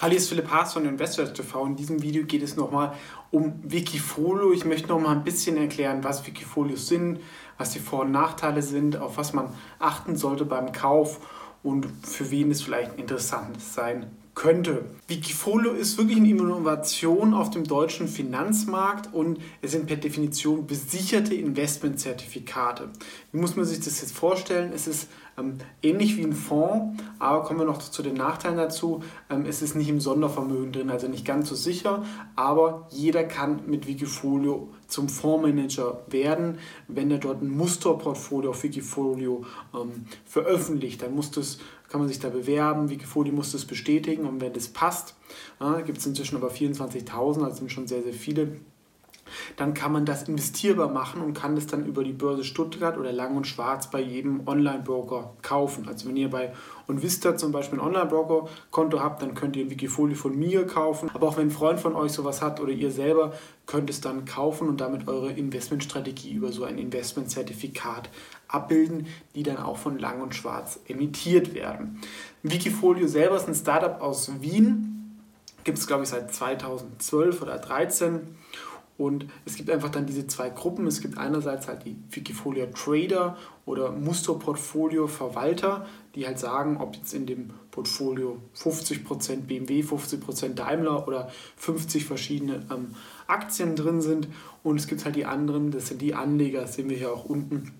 Hallo, hier ist Philipp Haas von Investors TV. In diesem Video geht es nochmal um Wikifolio. Ich möchte nochmal ein bisschen erklären, was Wikifolios sind, was die Vor- und Nachteile sind, auf was man achten sollte beim Kauf und für wen es vielleicht interessant sein könnte. Wikifolio ist wirklich eine Innovation auf dem deutschen Finanzmarkt und es sind per Definition besicherte Investmentzertifikate. Wie muss man sich das jetzt vorstellen? Es ist ähnlich wie ein Fonds, aber kommen wir noch zu den Nachteilen dazu. Ähm, es ist nicht im Sondervermögen drin, also nicht ganz so sicher, aber jeder kann mit Wikifolio zum Fondsmanager werden, wenn er dort ein Musterportfolio auf Wikifolio ähm, veröffentlicht. Dann muss das kann man sich da bewerben, Wikifolio muss das bestätigen und wenn das passt, äh, gibt es inzwischen aber 24.000, also sind schon sehr, sehr viele, dann kann man das investierbar machen und kann das dann über die Börse Stuttgart oder Lang und Schwarz bei jedem Online-Broker kaufen. Also wenn ihr bei Onvista zum Beispiel ein Online-Broker-Konto habt, dann könnt ihr ein Wikifolio von mir kaufen. Aber auch wenn ein Freund von euch sowas hat oder ihr selber, könnt es dann kaufen und damit eure Investmentstrategie über so ein Investmentzertifikat abbilden, die dann auch von Lang und Schwarz emittiert werden. Wikifolio selber ist ein Startup aus Wien. Gibt es, glaube ich, seit 2012 oder 2013 und es gibt einfach dann diese zwei Gruppen. Es gibt einerseits halt die Wikifolio Trader oder Musterportfolio Verwalter, die halt sagen, ob jetzt in dem Portfolio 50% BMW, 50% Daimler oder 50 verschiedene ähm, Aktien drin sind. Und es gibt halt die anderen, das sind die Anleger, das sehen wir hier auch unten,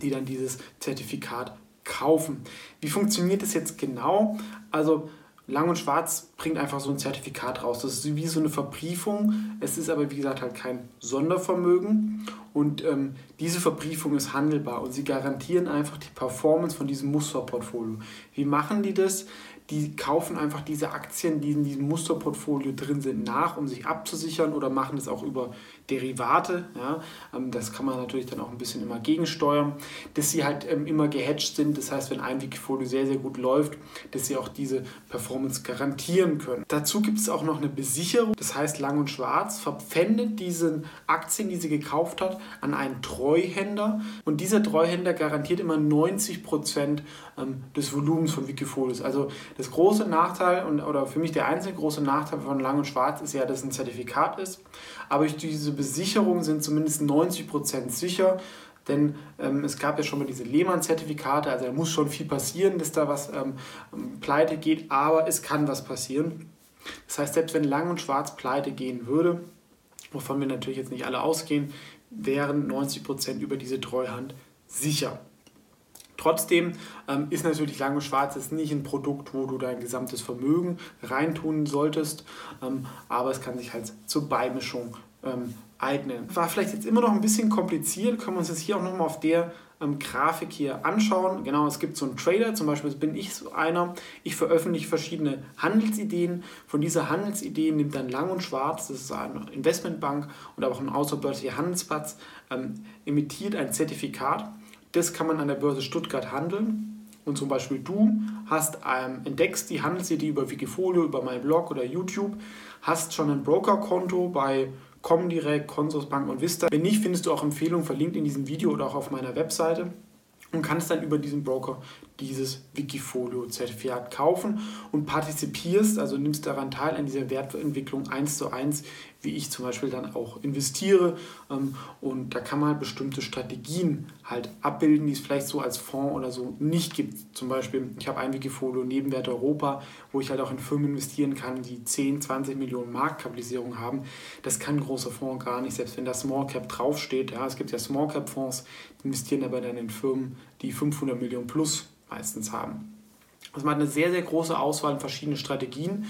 die dann dieses Zertifikat kaufen. Wie funktioniert das jetzt genau? Also Lang und Schwarz bringt einfach so ein Zertifikat raus. Das ist wie so eine Verbriefung. Es ist aber, wie gesagt, halt kein Sondervermögen. Und ähm, diese Verbriefung ist handelbar und sie garantieren einfach die Performance von diesem Musterportfolio. Wie machen die das? Die kaufen einfach diese Aktien, die in diesem Musterportfolio drin sind, nach, um sich abzusichern oder machen das auch über Derivate. Ja. Ähm, das kann man natürlich dann auch ein bisschen immer gegensteuern, dass sie halt ähm, immer gehatcht sind. Das heißt, wenn ein Wikifolio sehr, sehr gut läuft, dass sie auch diese Performance garantieren können. Dazu gibt es auch noch eine Besicherung. Das heißt, Lang und Schwarz verpfändet diese Aktien, die sie gekauft hat, an einen Treuhänder. Und dieser Treuhänder garantiert immer 90 Prozent ähm, des Volumens von Wikifolios. Also das große Nachteil und, oder für mich der einzige große Nachteil von Lang und Schwarz ist ja, dass es ein Zertifikat ist. Aber durch diese Besicherung sind zumindest 90% sicher. Denn ähm, es gab ja schon mal diese Lehmann-Zertifikate, also da muss schon viel passieren, dass da was ähm, pleite geht, aber es kann was passieren. Das heißt, selbst wenn Lang und Schwarz pleite gehen würde, wovon wir natürlich jetzt nicht alle ausgehen, wären 90% über diese Treuhand sicher. Trotzdem ähm, ist natürlich Lang und Schwarz jetzt nicht ein Produkt, wo du dein gesamtes Vermögen reintun solltest, ähm, aber es kann sich halt zur Beimischung ähm, eignen. War vielleicht jetzt immer noch ein bisschen kompliziert, können wir uns jetzt hier auch nochmal auf der ähm, Grafik hier anschauen. Genau, es gibt so einen Trader, zum Beispiel bin ich so einer. Ich veröffentliche verschiedene Handelsideen. Von dieser Handelsidee nimmt dann Lang und Schwarz, das ist eine Investmentbank und auch ein außerbörslicher Handelsplatz, ähm, emittiert ein Zertifikat das kann man an der Börse Stuttgart handeln. Und zum Beispiel du hast ähm, entdeckst die Handelsidee über Wikifolio, über meinen Blog oder YouTube, hast schon ein Brokerkonto bei Comdirect, Consorsbank und Vista. Wenn nicht, findest du auch Empfehlungen verlinkt in diesem Video oder auch auf meiner Webseite und kannst dann über diesen Broker dieses Wikifolio-Zertifikat kaufen und partizipierst, also nimmst daran teil an dieser Wertentwicklung eins zu eins, wie ich zum Beispiel dann auch investiere. Ähm, und da kann man halt bestimmte Strategien halt abbilden, die es vielleicht so als Fonds oder so nicht gibt. Zum Beispiel, ich habe ein Wikifolio Nebenwert Europa, wo ich halt auch in Firmen investieren kann, die 10, 20 Millionen Marktkapitalisierung haben. Das kann ein großer Fonds gar nicht, selbst wenn da Small Cap draufsteht. Ja, es gibt ja Small Cap Fonds, die investieren aber dann in Firmen, die 500 Millionen plus meistens haben. Also man hat eine sehr, sehr große Auswahl an verschiedenen Strategien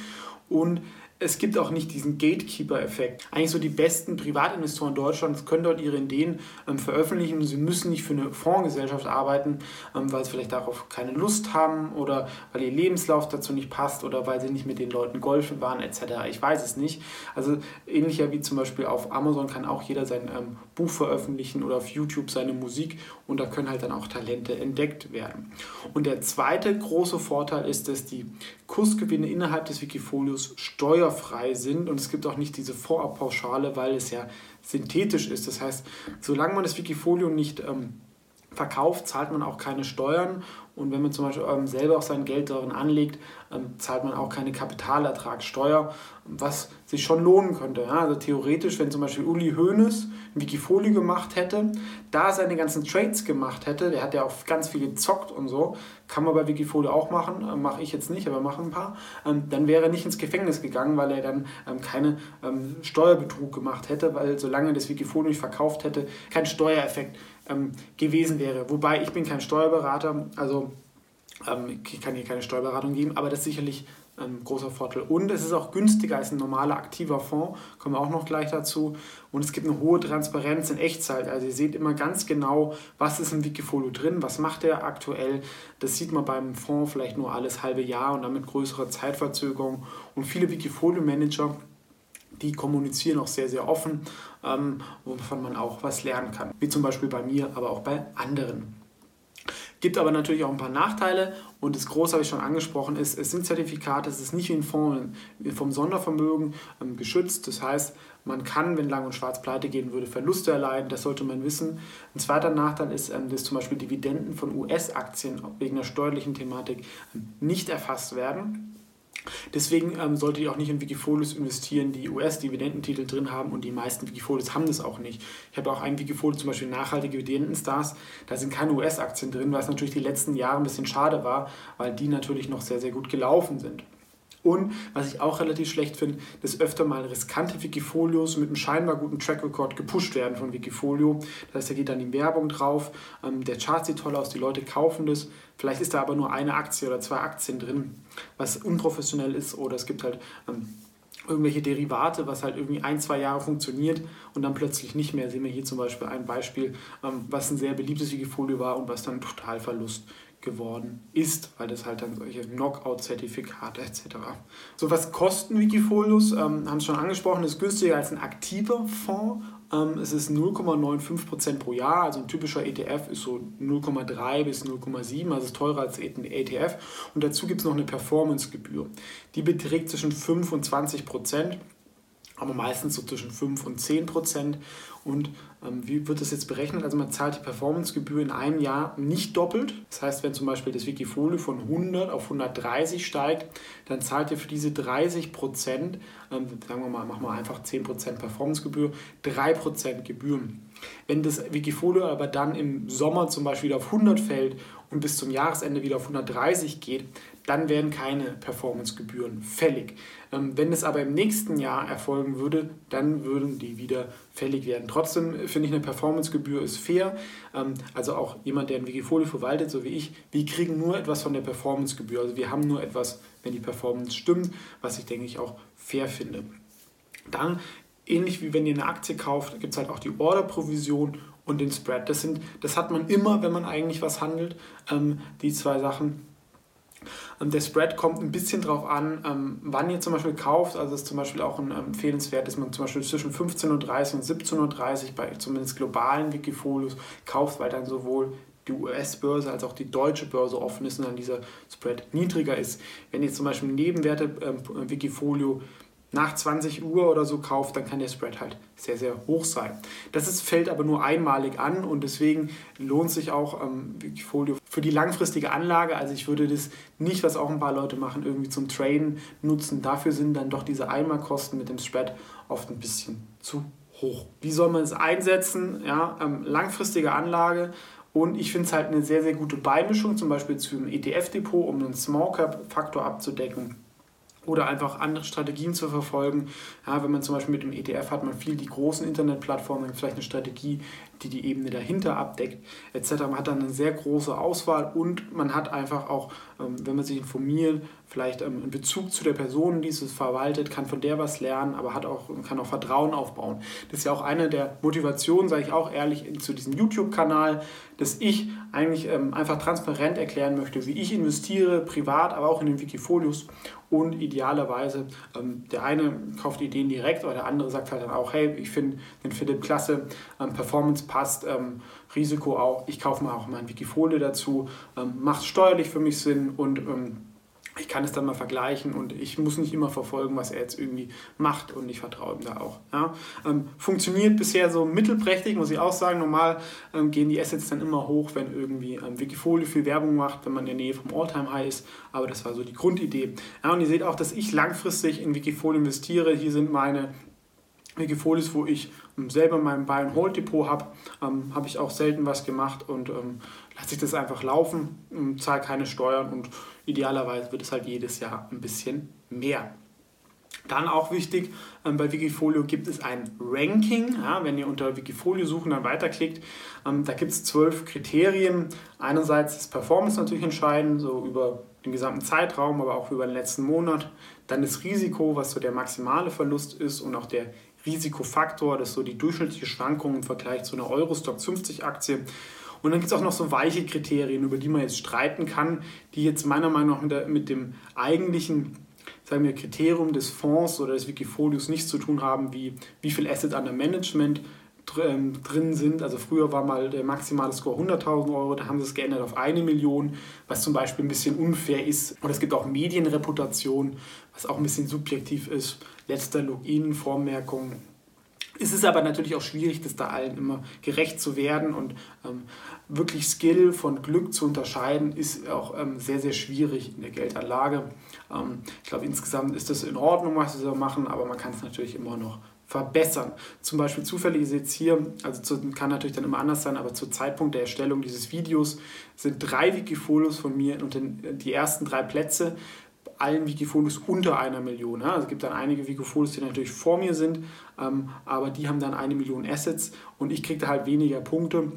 und es gibt auch nicht diesen Gatekeeper-Effekt. Eigentlich so die besten Privatinvestoren Deutschlands können dort ihre Ideen ähm, veröffentlichen. Sie müssen nicht für eine Fondsgesellschaft arbeiten, ähm, weil sie vielleicht darauf keine Lust haben oder weil ihr Lebenslauf dazu nicht passt oder weil sie nicht mit den Leuten golfen waren etc. Ich weiß es nicht. Also ähnlicher wie zum Beispiel auf Amazon kann auch jeder sein ähm, Buch veröffentlichen oder auf YouTube seine Musik und da können halt dann auch Talente entdeckt werden. Und der zweite große Vorteil ist, dass die Kursgewinne innerhalb des Wikifolios steuer steuerfrei sind und es gibt auch nicht diese Vorabpauschale, weil es ja synthetisch ist. Das heißt, solange man das Wikifolio nicht ähm, verkauft, zahlt man auch keine Steuern. Und wenn man zum Beispiel ähm, selber auch sein Geld darin anlegt, ähm, zahlt man auch keine Kapitalertragssteuer, was sich schon lohnen könnte. Ja? Also theoretisch, wenn zum Beispiel Uli Hoeneß ein Wikifolio gemacht hätte, da seine ganzen Trades gemacht hätte, der hat ja auch ganz viel gezockt und so, kann man bei Wikifolio auch machen, äh, mache ich jetzt nicht, aber mache ein paar, ähm, dann wäre er nicht ins Gefängnis gegangen, weil er dann ähm, keine ähm, Steuerbetrug gemacht hätte, weil solange das Wikifolio nicht verkauft hätte, kein Steuereffekt ähm, gewesen wäre. Wobei ich bin kein Steuerberater, also ähm, ich kann hier keine Steuerberatung geben, aber das ist sicherlich ein großer Vorteil. Und es ist auch günstiger als ein normaler aktiver Fonds, kommen wir auch noch gleich dazu. Und es gibt eine hohe Transparenz in Echtzeit. Also ihr seht immer ganz genau, was ist im Wikifolio drin, was macht er aktuell. Das sieht man beim Fonds vielleicht nur alles halbe Jahr und damit größere Zeitverzögerung. Und viele Wikifolio-Manager die kommunizieren auch sehr, sehr offen, ähm, wovon man auch was lernen kann. Wie zum Beispiel bei mir, aber auch bei anderen. Gibt aber natürlich auch ein paar Nachteile und das Große habe ich schon angesprochen, ist, es sind Zertifikate, es ist nicht wie ein Fonds vom Sondervermögen ähm, geschützt. Das heißt, man kann, wenn Lang und Schwarz pleite gehen würde, Verluste erleiden, das sollte man wissen. Ein zweiter Nachteil ist, ähm, dass zum Beispiel Dividenden von US-Aktien wegen der steuerlichen Thematik ähm, nicht erfasst werden. Deswegen ähm, solltet ihr auch nicht in Wikifolios investieren, die US-Dividendentitel drin haben und die meisten Wikifolios haben das auch nicht. Ich habe auch ein Wikifolio, zum Beispiel nachhaltige Dividendenstars, da sind keine US-Aktien drin, was natürlich die letzten Jahre ein bisschen schade war, weil die natürlich noch sehr, sehr gut gelaufen sind. Und was ich auch relativ schlecht finde, dass öfter mal riskante Wikifolios mit einem scheinbar guten Track Record gepusht werden von Wikifolio. Das heißt, da geht dann die Werbung drauf, ähm, der Chart sieht toll aus, die Leute kaufen das. Vielleicht ist da aber nur eine Aktie oder zwei Aktien drin, was unprofessionell ist. Oder es gibt halt ähm, irgendwelche Derivate, was halt irgendwie ein, zwei Jahre funktioniert und dann plötzlich nicht mehr. Sehen wir hier zum Beispiel ein Beispiel, ähm, was ein sehr beliebtes Wikifolio war und was dann total Verlust geworden ist, weil das halt dann solche Knockout-Zertifikate etc. So, was kosten Wikifolios? Ähm, haben es schon angesprochen, ist günstiger als ein aktiver Fonds. Ähm, es ist 0,95% pro Jahr, also ein typischer ETF ist so 0,3 bis 0,7, also ist teurer als ein ETF. Und dazu gibt es noch eine Performance-Gebühr. Die beträgt zwischen 5 und 20% aber meistens so zwischen 5 und 10 Prozent. Und ähm, wie wird das jetzt berechnet? Also man zahlt die Performancegebühr in einem Jahr nicht doppelt. Das heißt, wenn zum Beispiel das Wikifolio von 100 auf 130 steigt, dann zahlt ihr für diese 30 Prozent, ähm, sagen wir mal, machen wir einfach 10 Prozent Performancegebühr, 3 Prozent Gebühren. Wenn das Wikifolio aber dann im Sommer zum Beispiel auf 100 fällt und bis zum Jahresende wieder auf 130 geht, dann werden keine Performancegebühren fällig. Ähm, wenn es aber im nächsten Jahr erfolgen würde, dann würden die wieder fällig werden. Trotzdem finde ich, eine Performancegebühr ist fair. Ähm, also auch jemand, der ein Wikifolio verwaltet, so wie ich, wir kriegen nur etwas von der Performancegebühr. Also wir haben nur etwas, wenn die Performance stimmt, was ich denke ich auch fair finde. Dann ähnlich wie wenn ihr eine Aktie kauft, gibt es halt auch die Order-Provision und den Spread. Das, sind, das hat man immer, wenn man eigentlich was handelt, ähm, die zwei Sachen. Ähm, der Spread kommt ein bisschen darauf an, ähm, wann ihr zum Beispiel kauft. Also es ist zum Beispiel auch ein ähm, empfehlenswert, dass man zum Beispiel zwischen 15.30 Uhr und 17.30 Uhr bei zumindest globalen Wikifolios kauft, weil dann sowohl die US-Börse als auch die deutsche Börse offen ist und dann dieser Spread niedriger ist. Wenn ihr zum Beispiel Nebenwerte-Wikifolio nach 20 Uhr oder so kauft, dann kann der Spread halt sehr, sehr hoch sein. Das ist, fällt aber nur einmalig an und deswegen lohnt sich auch ähm, Wikifolio für die langfristige Anlage. Also ich würde das nicht, was auch ein paar Leute machen, irgendwie zum Traden nutzen. Dafür sind dann doch diese Einmalkosten mit dem Spread oft ein bisschen zu hoch. Wie soll man es einsetzen? Ja, ähm, langfristige Anlage. Und ich finde es halt eine sehr, sehr gute Beimischung, zum Beispiel zu einem ETF-Depot, um einen Small Cap-Faktor abzudecken oder einfach andere Strategien zu verfolgen. Ja, wenn man zum Beispiel mit dem ETF hat man viel die großen Internetplattformen, vielleicht eine Strategie, die die Ebene dahinter abdeckt, etc. Man hat dann eine sehr große Auswahl und man hat einfach auch, wenn man sich informiert, vielleicht ähm, einen Bezug zu der Person, die es verwaltet, kann von der was lernen, aber hat auch, kann auch Vertrauen aufbauen. Das ist ja auch eine der Motivationen, sage ich auch ehrlich, zu diesem YouTube-Kanal, dass ich eigentlich ähm, einfach transparent erklären möchte, wie ich investiere, privat, aber auch in den Wikifolios. Und idealerweise ähm, der eine kauft Ideen direkt, aber der andere sagt halt dann auch, hey, ich finde den Philipp klasse, ähm, Performance passt, ähm, Risiko auch, ich kaufe mal auch mal ein Wikifolie dazu, ähm, macht steuerlich für mich Sinn und ähm, ich kann es dann mal vergleichen und ich muss nicht immer verfolgen, was er jetzt irgendwie macht und ich vertraue ihm da auch. Ja. Ähm, funktioniert bisher so mittelprächtig, muss ich auch sagen. Normal ähm, gehen die Assets dann immer hoch, wenn irgendwie ähm, Wikifolio viel Werbung macht, wenn man in der Nähe vom All-Time-High ist. Aber das war so die Grundidee. Ja, und ihr seht auch, dass ich langfristig in Wikifolio investiere. Hier sind meine Wikifolios, wo ich ähm, selber mein Buy-and-Hold-Depot habe, ähm, habe ich auch selten was gemacht und ähm, lasse ich das einfach laufen, ähm, zahle keine Steuern und idealerweise wird es halt jedes Jahr ein bisschen mehr. Dann auch wichtig, ähm, bei Wikifolio gibt es ein Ranking. Ja, wenn ihr unter Wikifolio suchen, dann weiterklickt, ähm, da gibt es zwölf Kriterien. Einerseits ist Performance natürlich entscheidend, so über den gesamten Zeitraum, aber auch über den letzten Monat. Dann das Risiko, was so der maximale Verlust ist und auch der Risikofaktor, das ist so die durchschnittliche Schwankung im Vergleich zu einer Eurostock 50 Aktie. Und dann gibt es auch noch so weiche Kriterien, über die man jetzt streiten kann, die jetzt meiner Meinung nach mit, dem eigentlichen sagen wir, Kriterium des Fonds oder des Wikifolios nichts zu tun haben, wie wie viel Asset under Management drin sind. Also früher war mal der maximale Score 100.000 Euro, da haben sie es geändert auf eine Million, was zum Beispiel ein bisschen unfair ist. Und es gibt auch Medienreputation, was auch ein bisschen subjektiv ist. Letzter Login, Vormerkung, es ist aber natürlich auch schwierig, das da allen immer gerecht zu werden und ähm, wirklich Skill von Glück zu unterscheiden, ist auch ähm, sehr, sehr schwierig in der Geldanlage. Ähm, ich glaube, insgesamt ist das in Ordnung, was sie da machen, aber man kann es natürlich immer noch verbessern. Zum Beispiel zufällig ist jetzt hier, also zu, kann natürlich dann immer anders sein, aber zum Zeitpunkt der Erstellung dieses Videos sind drei Wikifolios von mir und die ersten drei Plätze allen Wikifolios unter einer Million. Also es gibt dann einige Wikifolios, die natürlich vor mir sind, ähm, aber die haben dann eine Million Assets und ich kriege da halt weniger Punkte.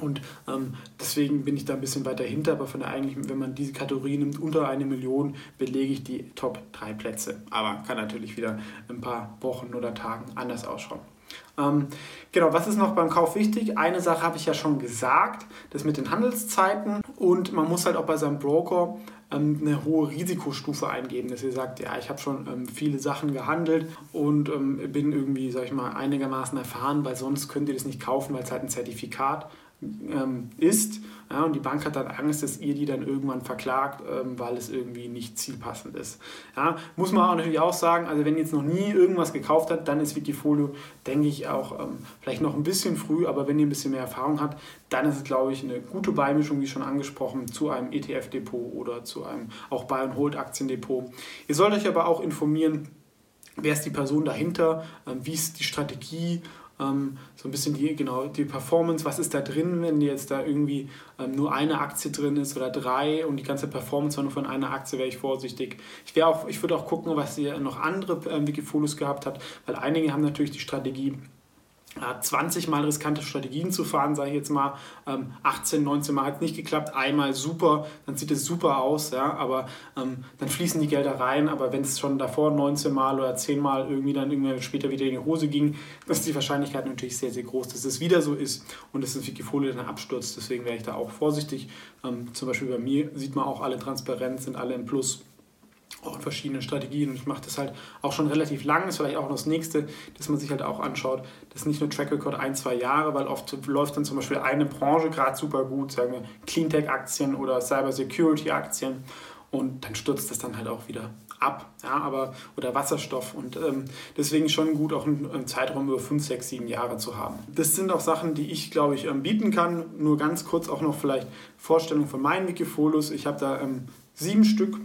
Und ähm, deswegen bin ich da ein bisschen weiter hinter, aber von der eigentlichen, wenn man diese Kategorie nimmt, unter eine Million, belege ich die Top 3 Plätze. Aber kann natürlich wieder ein paar Wochen oder Tagen anders ausschauen. Ähm, genau, was ist noch beim Kauf wichtig? Eine Sache habe ich ja schon gesagt, das mit den Handelszeiten und man muss halt auch bei seinem Broker ähm, eine hohe Risikostufe eingeben, dass ihr sagt, ja, ich habe schon ähm, viele Sachen gehandelt und ähm, bin irgendwie, sag ich mal, einigermaßen erfahren, weil sonst könnt ihr das nicht kaufen, weil es halt ein Zertifikat ähm, ist. Ja, und die Bank hat dann Angst, dass ihr die dann irgendwann verklagt, ähm, weil es irgendwie nicht zielpassend ist. Ja, muss man auch natürlich auch sagen, also wenn ihr jetzt noch nie irgendwas gekauft habt, dann ist Wikifolio, denke ich, auch ähm, vielleicht noch ein bisschen früh, aber wenn ihr ein bisschen mehr Erfahrung habt, dann ist es, glaube ich, eine gute Beimischung, wie schon angesprochen, zu einem ETF-Depot oder zu einem auch Buy-and-Hold-Aktiendepot. Ihr sollt euch aber auch informieren, wer ist die Person dahinter, ähm, wie ist die Strategie ähm, so ein bisschen die, genau, die Performance, was ist da drin, wenn jetzt da irgendwie ähm, nur eine Aktie drin ist oder drei und die ganze Performance war nur von einer Aktie, wäre ich vorsichtig. Ich, ich würde auch gucken, was ihr noch andere Wikifolios gehabt habt, weil einige haben natürlich die Strategie, 20 Mal riskante Strategien zu fahren, sage ich jetzt mal, 18, ähm, 19 Mal hat es nicht geklappt, einmal super, dann sieht es super aus, ja, aber ähm, dann fließen die Gelder rein, aber wenn es schon davor 19 Mal oder 10 Mal irgendwie dann irgendwann später wieder in die Hose ging, ist die Wahrscheinlichkeit natürlich sehr, sehr groß, dass es wieder so ist und dass das Wikifolio dann abstürzt, deswegen wäre ich da auch vorsichtig. Ähm, zum Beispiel bei mir sieht man auch alle transparent, sind alle im Plus auch in verschiedenen Strategien. Und ich mache das halt auch schon relativ lang. Das ist vielleicht auch das nächste, dass man sich halt auch anschaut. Das ist nicht nur Track Record ein, zwei Jahre, weil oft läuft dann zum Beispiel eine Branche gerade super gut, sagen wir Cleantech-Aktien oder Cyber-Security-Aktien. Und dann stürzt das dann halt auch wieder ab, ja, aber, oder Wasserstoff. Und ähm, deswegen schon gut, auch einen, einen, Zeitraum über 5, 6, 7 Jahre zu haben. Das sind auch Sachen, die ich, glaube ich, ähm, bieten kann. Nur ganz kurz auch noch vielleicht Vorstellung von meinen Wikifolios. Ich habe da ähm, sieben Stück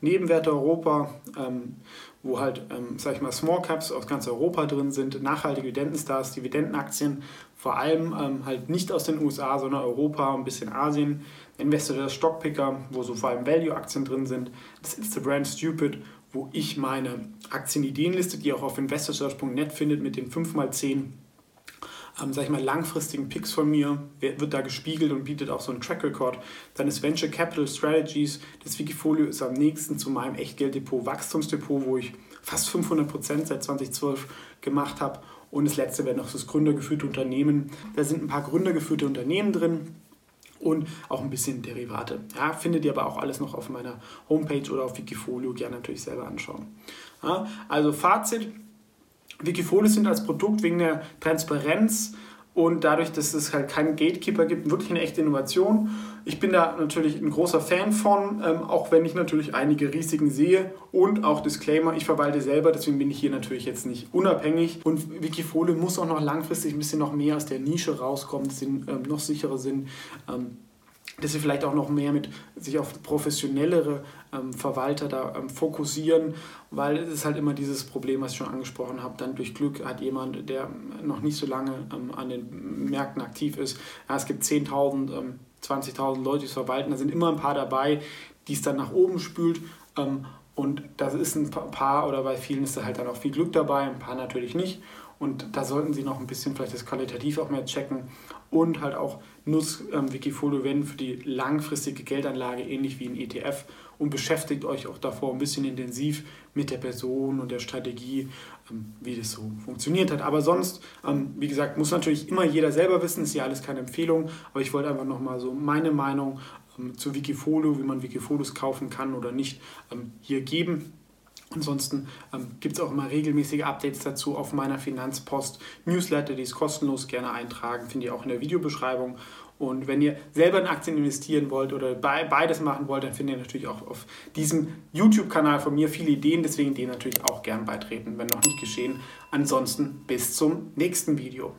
Nebenwerte Europa, ähm, wo halt, ähm, sag ich mal, Small Caps aus ganz Europa drin sind, nachhaltige Dividendenstars, Dividendenaktien, vor allem ähm, halt nicht aus den USA, sondern Europa, ein bisschen Asien. Investor der Stockpicker, wo so vor allem Value-Aktien drin sind. Das ist the Brand Stupid, wo ich meine Aktienideenliste, die ihr auch auf investorsearch.net findet, mit den 5x10 ähm, sag ich mal, langfristigen Picks von mir, wird da gespiegelt und bietet auch so einen Track Record. Dann ist Venture Capital Strategies, das Wikifolio ist am nächsten zu meinem Echtgelddepot, Wachstumsdepot, wo ich fast 500% seit 2012 gemacht habe. Und das letzte wäre noch das gründergeführte Unternehmen. Da sind ein paar gründergeführte Unternehmen drin und auch ein bisschen Derivate. Ja, findet ihr aber auch alles noch auf meiner Homepage oder auf Wikifolio, gerne natürlich selber anschauen. Ja, also Fazit, Wikifolios sind als Produkt wegen der Transparenz und dadurch, dass es halt keinen Gatekeeper gibt, wirklich eine echte Innovation. Ich bin da natürlich ein großer Fan von, ähm, auch wenn ich natürlich einige Risiken sehe und auch Disclaimer, ich verwalte selber, deswegen bin ich hier natürlich jetzt nicht unabhängig und Wikifolio muss auch noch langfristig ein bisschen noch mehr aus der Nische rauskommen, dass sie ähm, noch sicherer sind. Ähm, dass sie vielleicht auch noch mehr mit sich auf professionellere ähm, Verwalter da ähm, fokussieren, weil es ist halt immer dieses Problem, was ich schon angesprochen habe. Dann durch Glück hat jemand, der noch nicht so lange ähm, an den Märkten aktiv ist. Ja, es gibt 10.000, 20.000 ähm, Leute, die es verwalten. Da sind immer ein paar dabei, die es dann nach oben spült. Ähm, und da ist ein paar oder bei vielen ist da halt dann auch viel Glück dabei, ein paar natürlich nicht. Und da sollten Sie noch ein bisschen vielleicht das qualitativ auch mehr checken und halt auch nutzt ähm, Wikifolio wenn für die langfristige Geldanlage ähnlich wie ein ETF und beschäftigt euch auch davor ein bisschen intensiv mit der Person und der Strategie, ähm, wie das so funktioniert hat. Aber sonst, ähm, wie gesagt, muss natürlich immer jeder selber wissen, ist ja alles keine Empfehlung, aber ich wollte einfach nochmal so meine Meinung ähm, zu Wikifolio, wie man Wikifolios kaufen kann oder nicht, ähm, hier geben. Ansonsten ähm, gibt es auch immer regelmäßige Updates dazu auf meiner Finanzpost Newsletter, die ist kostenlos, gerne eintragen, finde ich auch in der Videobeschreibung. Und wenn ihr selber in Aktien investieren wollt oder beides machen wollt, dann findet ihr natürlich auch auf diesem YouTube-Kanal von mir viele Ideen, deswegen den natürlich auch gern beitreten, wenn noch nicht geschehen. Ansonsten bis zum nächsten Video.